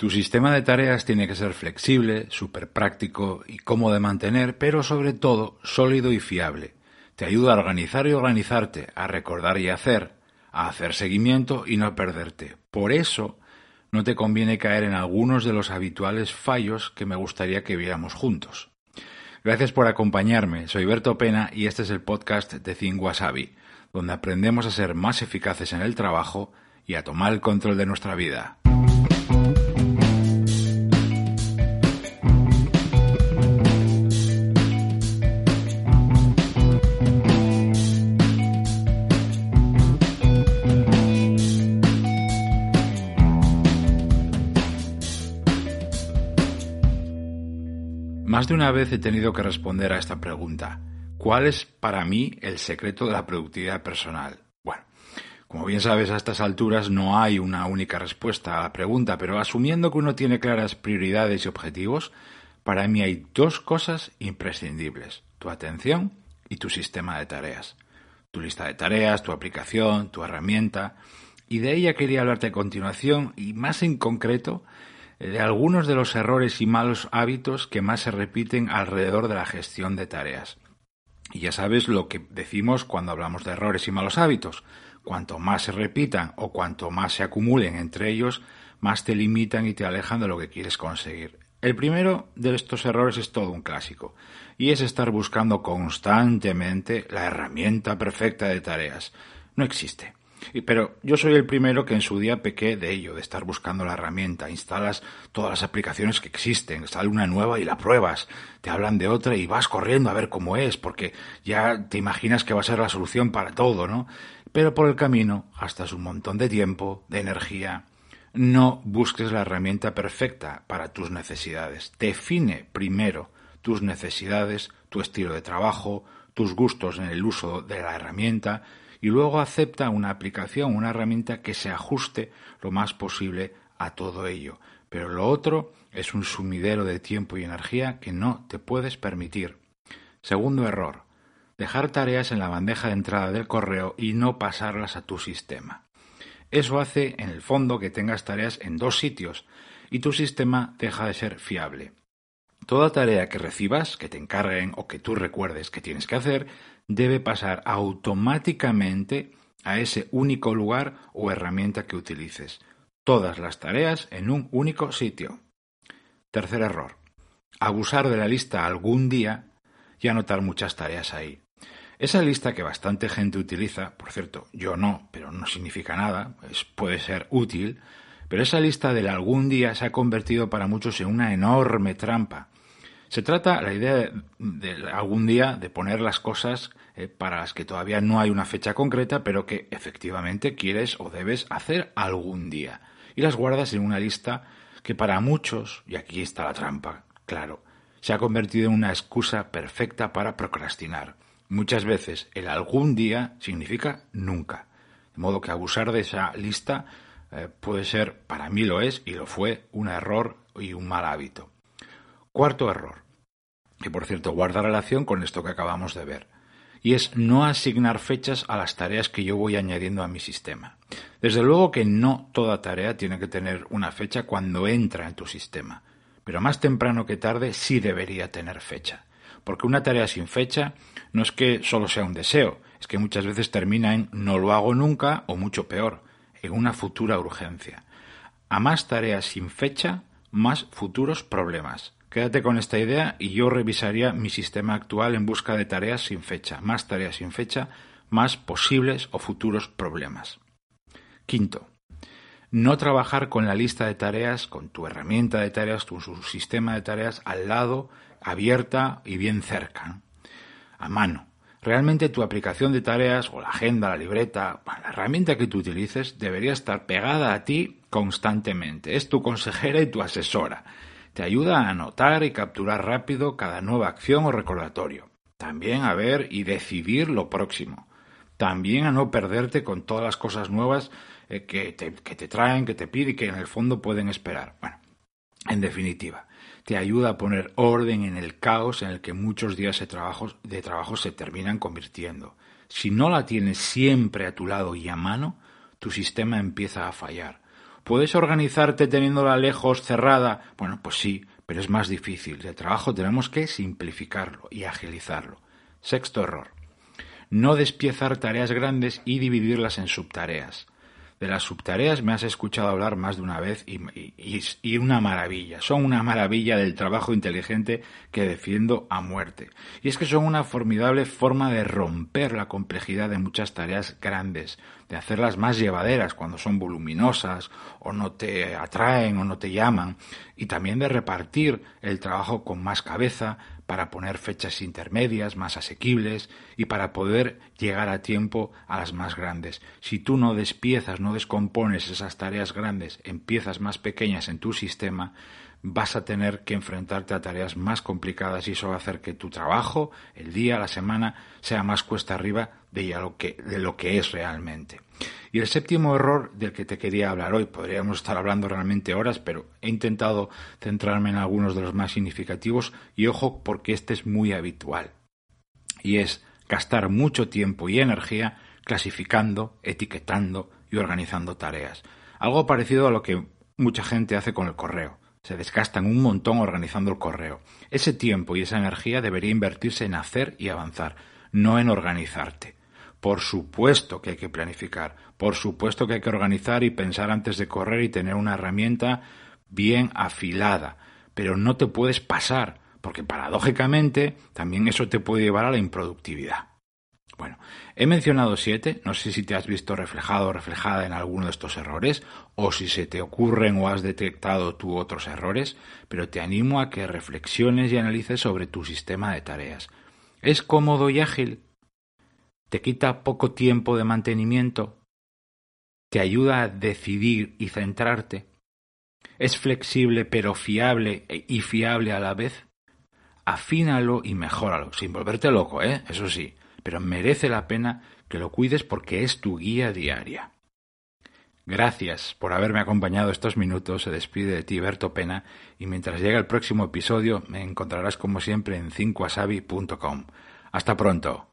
Tu sistema de tareas tiene que ser flexible, súper práctico y cómodo de mantener, pero sobre todo sólido y fiable. Te ayuda a organizar y organizarte, a recordar y hacer, a hacer seguimiento y no perderte. Por eso no te conviene caer en algunos de los habituales fallos que me gustaría que viéramos juntos. Gracias por acompañarme, soy Berto Pena y este es el podcast de Think Wasabi, donde aprendemos a ser más eficaces en el trabajo y a tomar el control de nuestra vida. Más de una vez he tenido que responder a esta pregunta. ¿Cuál es para mí el secreto de la productividad personal? Bueno, como bien sabes, a estas alturas no hay una única respuesta a la pregunta, pero asumiendo que uno tiene claras prioridades y objetivos, para mí hay dos cosas imprescindibles, tu atención y tu sistema de tareas. Tu lista de tareas, tu aplicación, tu herramienta, y de ella quería hablarte a continuación y más en concreto de algunos de los errores y malos hábitos que más se repiten alrededor de la gestión de tareas. Y ya sabes lo que decimos cuando hablamos de errores y malos hábitos. Cuanto más se repitan o cuanto más se acumulen entre ellos, más te limitan y te alejan de lo que quieres conseguir. El primero de estos errores es todo un clásico, y es estar buscando constantemente la herramienta perfecta de tareas. No existe. Pero yo soy el primero que en su día pequé de ello, de estar buscando la herramienta. Instalas todas las aplicaciones que existen, sale una nueva y la pruebas, te hablan de otra y vas corriendo a ver cómo es, porque ya te imaginas que va a ser la solución para todo, ¿no? Pero por el camino gastas un montón de tiempo, de energía. No busques la herramienta perfecta para tus necesidades. Define primero tus necesidades, tu estilo de trabajo, tus gustos en el uso de la herramienta y luego acepta una aplicación, una herramienta que se ajuste lo más posible a todo ello. Pero lo otro es un sumidero de tiempo y energía que no te puedes permitir. Segundo error, dejar tareas en la bandeja de entrada del correo y no pasarlas a tu sistema. Eso hace, en el fondo, que tengas tareas en dos sitios y tu sistema deja de ser fiable. Toda tarea que recibas, que te encarguen o que tú recuerdes que tienes que hacer, debe pasar automáticamente a ese único lugar o herramienta que utilices. Todas las tareas en un único sitio. Tercer error. Abusar de la lista algún día y anotar muchas tareas ahí. Esa lista que bastante gente utiliza, por cierto, yo no, pero no significa nada, puede ser útil, pero esa lista del algún día se ha convertido para muchos en una enorme trampa se trata, la idea de, algún día de poner las cosas eh, para las que todavía no hay una fecha concreta, pero que efectivamente quieres o debes hacer algún día. Y las guardas en una lista que para muchos, y aquí está la trampa, claro, se ha convertido en una excusa perfecta para procrastinar. Muchas veces el algún día significa nunca. De modo que abusar de esa lista eh, puede ser, para mí lo es y lo fue, un error y un mal hábito. Cuarto error, que por cierto guarda relación con esto que acabamos de ver, y es no asignar fechas a las tareas que yo voy añadiendo a mi sistema. Desde luego que no toda tarea tiene que tener una fecha cuando entra en tu sistema, pero más temprano que tarde sí debería tener fecha, porque una tarea sin fecha no es que solo sea un deseo, es que muchas veces termina en no lo hago nunca o mucho peor, en una futura urgencia. A más tareas sin fecha, más futuros problemas. Quédate con esta idea y yo revisaría mi sistema actual en busca de tareas sin fecha, más tareas sin fecha, más posibles o futuros problemas. Quinto, no trabajar con la lista de tareas, con tu herramienta de tareas, tu sistema de tareas al lado, abierta y bien cerca, a mano. Realmente tu aplicación de tareas o la agenda, la libreta, la herramienta que tú utilices debería estar pegada a ti constantemente. Es tu consejera y tu asesora te ayuda a anotar y capturar rápido cada nueva acción o recordatorio. También a ver y decidir lo próximo. También a no perderte con todas las cosas nuevas eh, que, te, traen, que te piden y que en el fondo pueden esperar. Bueno, en definitiva, te ayuda a poner orden en el caos en el que muchos días de trabajo, de trabajo se terminan convirtiendo. Si no la tienes siempre a tu lado y a mano, tu sistema empieza a fallar ¿Puedes organizarte teniéndola lejos, cerrada? Bueno, pues sí, pero es más difícil. El trabajo tenemos que simplificarlo y agilizarlo. Sexto error. No despiezar tareas grandes y dividirlas en subtareas. De las subtareas me has escuchado hablar más de una vez y, una maravilla. Son una maravilla del trabajo inteligente que defiendo a muerte. Y es que son una formidable forma de romper la complejidad de muchas tareas grandes, de hacerlas más llevaderas cuando son voluminosas o no te atraen o no te llaman, y también de repartir el trabajo con más cabeza, para poner fechas intermedias más asequibles y para poder llegar a tiempo a las más grandes. Si tú no despiezas, no descompones esas tareas grandes en piezas más pequeñas en tu sistema, vas a tener que enfrentarte a tareas más complicadas y eso va a hacer que tu trabajo, el día, la semana, sea más cuesta arriba de lo que, de lo que es realmente. Y el séptimo error del que te quería hablar hoy, podríamos estar hablando realmente horas, pero he intentado centrarme en algunos de los más significativos y ojo porque este es muy habitual. Y es gastar mucho tiempo y energía clasificando, etiquetando y organizando tareas. Algo parecido a lo que mucha gente hace con el correo. Se desgastan un montón organizando el correo. Ese tiempo y esa energía debería invertirse en hacer y avanzar, no en organizarte. Por supuesto que hay que planificar, por supuesto que hay que organizar y pensar antes de correr y tener una herramienta bien afilada, pero no te puedes pasar, porque paradójicamente también eso te puede llevar a la improductividad. Bueno, he mencionado siete, no sé si te has visto reflejado o reflejada en alguno de estos errores, o si se te ocurren o has detectado tú otros errores, pero te animo a que reflexiones y analices sobre tu sistema de tareas. ¿Es cómodo y ágil? ¿Te quita poco tiempo de mantenimiento? ¿Te ayuda a decidir y centrarte? ¿Es flexible pero fiable y fiable a la vez? Afínalo y mejóralo, sin volverte loco, ¿eh? Eso sí pero merece la pena que lo cuides porque es tu guía diaria. Gracias por haberme acompañado estos minutos. Se despide de ti Berto Pena y mientras llega el próximo episodio me encontrarás como siempre en 5asabi.com. Hasta pronto.